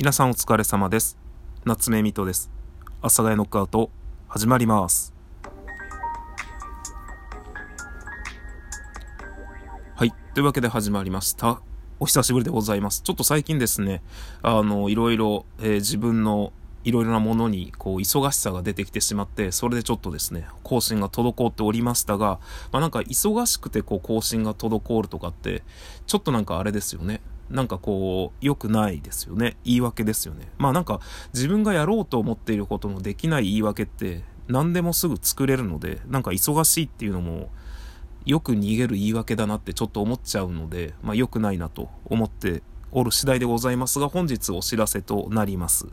皆さんお疲れ様です。夏目みとです。阿佐ヶ谷ノックアウト、始まります。はい。というわけで始まりました。お久しぶりでございます。ちょっと最近ですね、あの、いろいろ、えー、自分のいろいろなものにこう忙しさが出てきてしまって、それでちょっとですね、更新が滞っておりましたが、まあなんか忙しくてこう更新が滞るとかって、ちょっとなんかあれですよね。なんかこう、良くないですよね。言い訳ですよね。まあなんか、自分がやろうと思っていることのできない言い訳って、何でもすぐ作れるので、なんか忙しいっていうのも、よく逃げる言い訳だなってちょっと思っちゃうので、まあ良くないなと思っておる次第でございますが、本日お知らせとなります。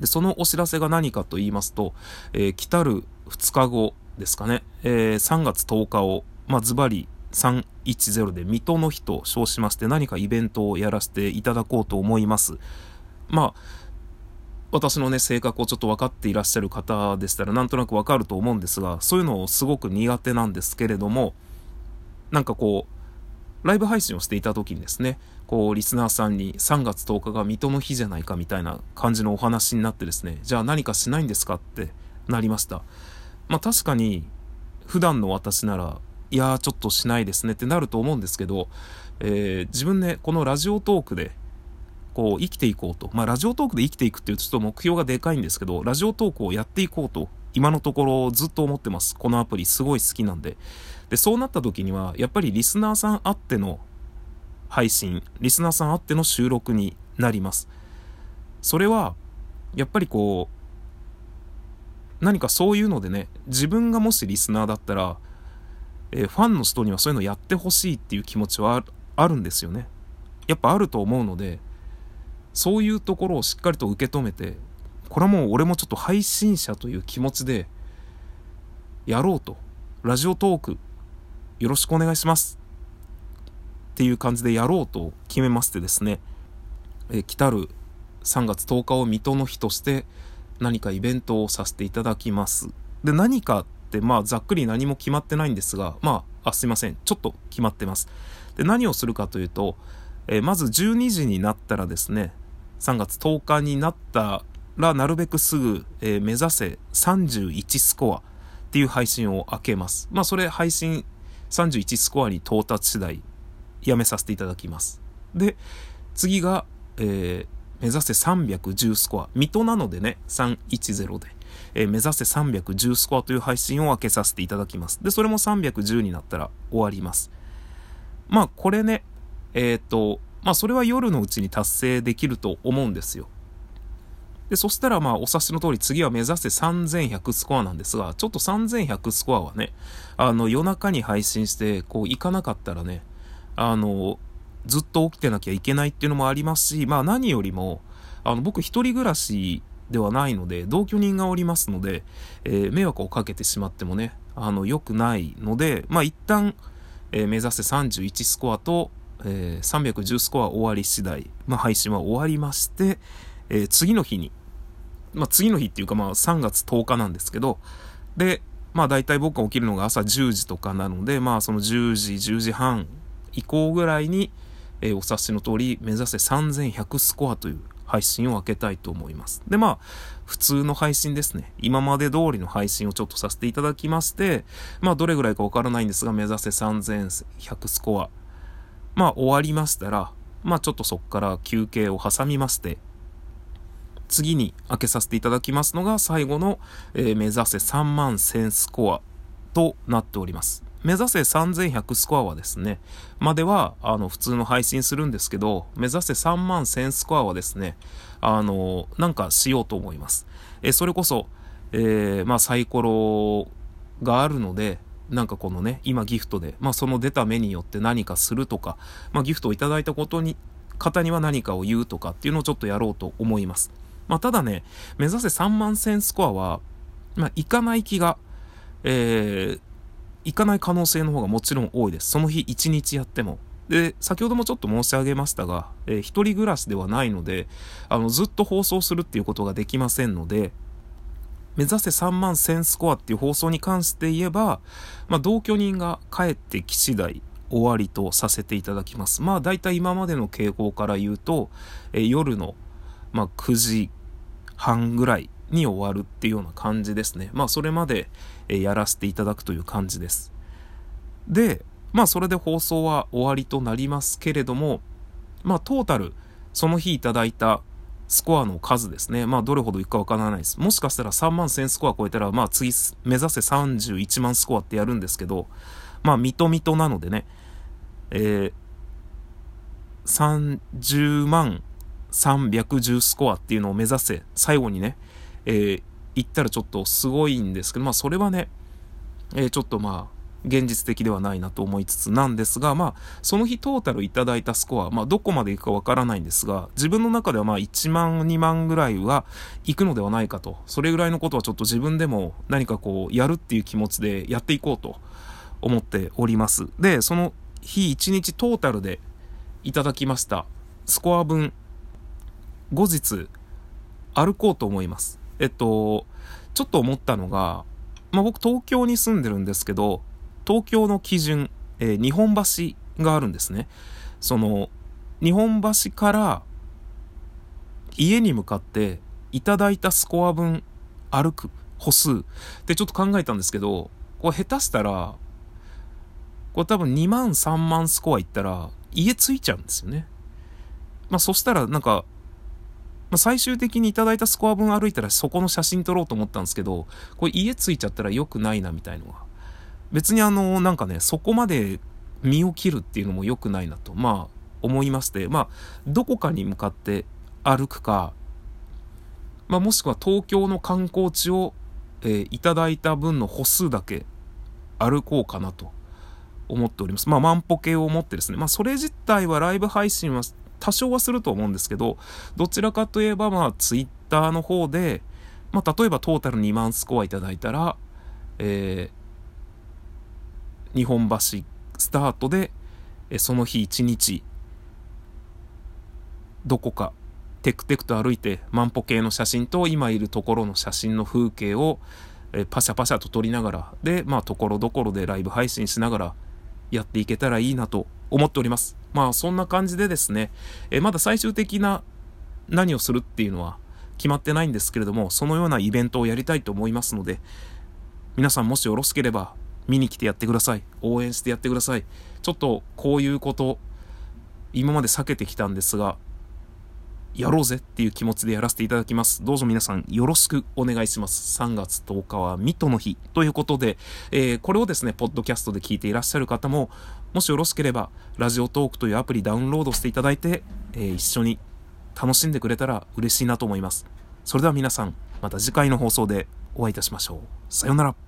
で、そのお知らせが何かと言いますと、えー、来たる2日後ですかね、えー、3月10日を、まあズバリ310で水戸の日と称しまして何かイベントをやらせていただこうと思います。まあ、私のね、性格をちょっと分かっていらっしゃる方でしたらなんとなく分かると思うんですが、そういうのをすごく苦手なんですけれども、なんかこう、ライブ配信をしていた時にですね、こう、リスナーさんに3月10日が水戸の日じゃないかみたいな感じのお話になってですね、じゃあ何かしないんですかってなりました。まあ確かに、普段の私ならいやーちょっとしないですねってなると思うんですけど、えー、自分ね、このラジオトークで、こう生きていこうと。まあラジオトークで生きていくっていうちょっと目標がでかいんですけど、ラジオトークをやっていこうと、今のところずっと思ってます。このアプリすごい好きなんで。で、そうなった時には、やっぱりリスナーさんあっての配信、リスナーさんあっての収録になります。それは、やっぱりこう、何かそういうのでね、自分がもしリスナーだったら、えー、ファンの人にはそういうのやってほしいっていう気持ちはあるんですよね。やっぱあると思うので、そういうところをしっかりと受け止めて、これはもう俺もちょっと配信者という気持ちで、やろうと。ラジオトーク、よろしくお願いします。っていう感じでやろうと決めましてですね、えー、来たる3月10日を水戸の日として何かイベントをさせていただきます。で、何か、まあ、ざっくり何も決まってないんですが、まあ、あ、すいません。ちょっと決まってます。で、何をするかというと、えー、まず12時になったらですね、3月10日になったら、なるべくすぐ、えー、目指せ31スコアっていう配信を開けます。まあ、それ配信31スコアに到達次第、やめさせていただきます。で、次が、えー、目指せ310スコア。水戸なのでね、310で。えー、目指せ310スコアという配信を開けさせていただきます。で、それも310になったら終わります。まあ、これね、えっ、と、まあ、それは夜のうちに達成できると思うんですよ。で、そしたらまあ、お察しの通り次は目指せ3100スコアなんですが、ちょっと3100スコアはね、あの、夜中に配信して、こう、行かなかったらね、あの、ずっと起きてなきゃいけないっていうのもありますし、まあ何よりも、あの、僕一人暮らしではないので、同居人がおりますので、えー、迷惑をかけてしまってもね、あの、良くないので、まあ、一旦、えー、目指せ31スコアと、えー、310スコア終わり次第、まあ、配信は終わりまして、えー、次の日に、まあ、次の日っていうか、まあ、3月10日なんですけど、で、まあ、大体僕が起きるのが朝10時とかなので、まあ、その10時、10時半以降ぐらいに、えー、お察しの通り、目指せ3100スコアという配信を開けたいと思います。で、まあ、普通の配信ですね。今まで通りの配信をちょっとさせていただきまして、まあ、どれぐらいかわからないんですが、目指せ3100スコア。まあ、終わりましたら、まあ、ちょっとそこから休憩を挟みまして、次に開けさせていただきますのが、最後の、えー、目指せ3万1000スコアとなっております。目指せ3100スコアはですね、までは、あの、普通の配信するんですけど、目指せ3万1000スコアはですね、あの、なんかしようと思います。え、それこそ、えー、まあ、サイコロがあるので、なんかこのね、今ギフトで、まあ、その出た目によって何かするとか、まあ、ギフトをいただいたことに、方には何かを言うとかっていうのをちょっとやろうと思います。まあ、ただね、目指せ3万1000スコアは、まあ、いかない気が、えー、行かない可能性の方がもちろん多いです。その日一日やっても。で、先ほどもちょっと申し上げましたが、えー、一人暮らしではないので、あの、ずっと放送するっていうことができませんので、目指せ3万1000スコアっていう放送に関して言えば、まあ、同居人が帰ってき次第終わりとさせていただきます。まあ、大体今までの傾向から言うと、えー、夜の、まあ、9時半ぐらいに終わるっていうような感じですね。まあ、それまでやらせていただくという感じです。で、まあ、それで放送は終わりとなりますけれども、まあ、トータル、その日いただいたスコアの数ですね。まあ、どれほどいくかわからないです。もしかしたら3万1000スコア超えたら、まあ、次、目指せ31万スコアってやるんですけど、まあ、ミトミトなのでね、えー、30万310スコアっていうのを目指せ、最後にね、えー、行ったらちょっとすごいんですけど、まあ、それはね、えー、ちょっとまあ、現実的ではないなと思いつつなんですが、まあ、その日トータルいただいたスコア、まあ、どこまでいくかわからないんですが、自分の中ではまあ、1万、2万ぐらいは行くのではないかと。それぐらいのことはちょっと自分でも何かこう、やるっていう気持ちでやっていこうと思っております。で、その日1日トータルでいただきましたスコア分、後日、歩こうと思います。えっと、ちょっと思ったのが、まあ、僕東京に住んでるんですけど、東京の基準、えー、日本橋があるんですね。その、日本橋から家に向かっていただいたスコア分歩く歩数ってちょっと考えたんですけど、これ下手したら、これ多分2万3万スコアいったら家着いちゃうんですよね。まあそしたらなんか、まあ、最終的にいただいたスコア分歩いたらそこの写真撮ろうと思ったんですけど、これ家着いちゃったら良くないなみたいのが別にあの、なんかね、そこまで身を切るっていうのも良くないなと、まあ、思いまして、まあ、どこかに向かって歩くか、まあ、もしくは東京の観光地を、えー、いただいた分の歩数だけ歩こうかなと思っております。まあ、万歩計を持ってですね、まあ、それ自体はライブ配信は多少はすると思うんですけど、どちらかといえば、まあ、ツイッターの方で、まあ、例えばトータル2万スコアいただいたら、えー、日本橋スタートで、えその日一日、どこかテクテクと歩いて万歩計の写真と今いるところの写真の風景をえパシャパシャと撮りながら、で、まあ、ところどころでライブ配信しながらやっていけたらいいなと思っております。まあ、そんな感じでですね、えまだ最終的な何をするっていうのは決まってないんですけれども、そのようなイベントをやりたいと思いますので、皆さんもしよろしければ見に来てやってください。応援してやってください。ちょっとこういうこと、今まで避けてきたんですが、やろうぜっていう気持ちでやらせていただきます。どうぞ皆さんよろしくお願いします。3月10日はミトの日ということで、えー、これをですね、ポッドキャストで聞いていらっしゃる方も、もしよろしければ、ラジオトークというアプリダウンロードしていただいて、えー、一緒に楽しんでくれたら嬉しいなと思います。それでは皆さん、また次回の放送でお会いいたしましょう。さようなら。